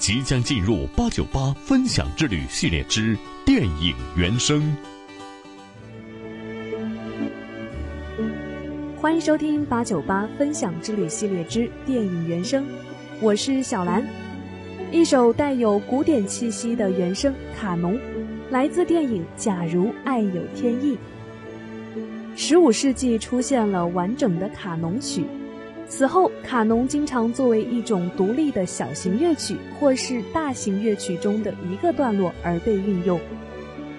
即将进入八九八分享之旅系列之电影原声。欢迎收听八九八分享之旅系列之电影原声，我是小兰。一首带有古典气息的原声《卡农》，来自电影《假如爱有天意》。十五世纪出现了完整的卡农曲，此后卡农经常作为一种独立的小型乐曲或是大型乐曲中的一个段落而被运用。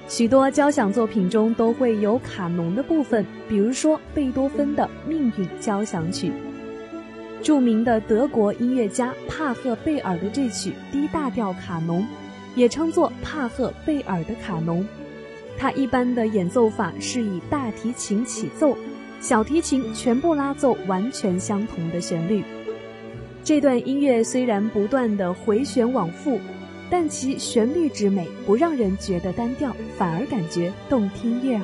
许多交响作品中都会有卡农的部分，比如说贝多芬的《命运交响曲》。著名的德国音乐家帕赫贝尔的这曲 D 大调卡农，也称作帕赫贝尔的卡农。它一般的演奏法是以大提琴起奏，小提琴全部拉奏完全相同的旋律。这段音乐虽然不断的回旋往复。但其旋律之美不让人觉得单调，反而感觉动听悦耳。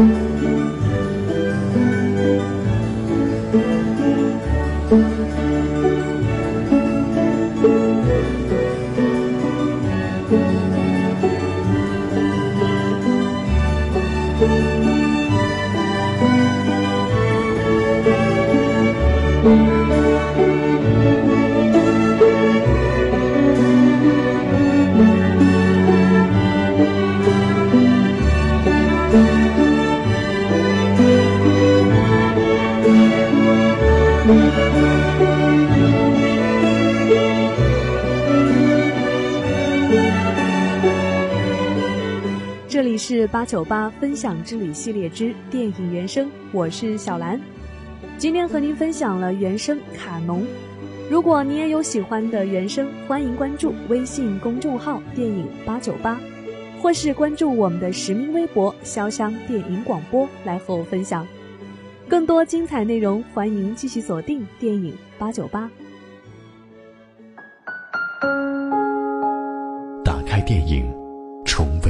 这里是八九八分享之旅系列之电影原声，我是小兰。今天和您分享了原声卡农。如果你也有喜欢的原声，欢迎关注微信公众号“电影八九八”，或是关注我们的实名微博“潇湘电影广播”来和我分享更多精彩内容。欢迎继续锁定电影八九八。打开电影。重温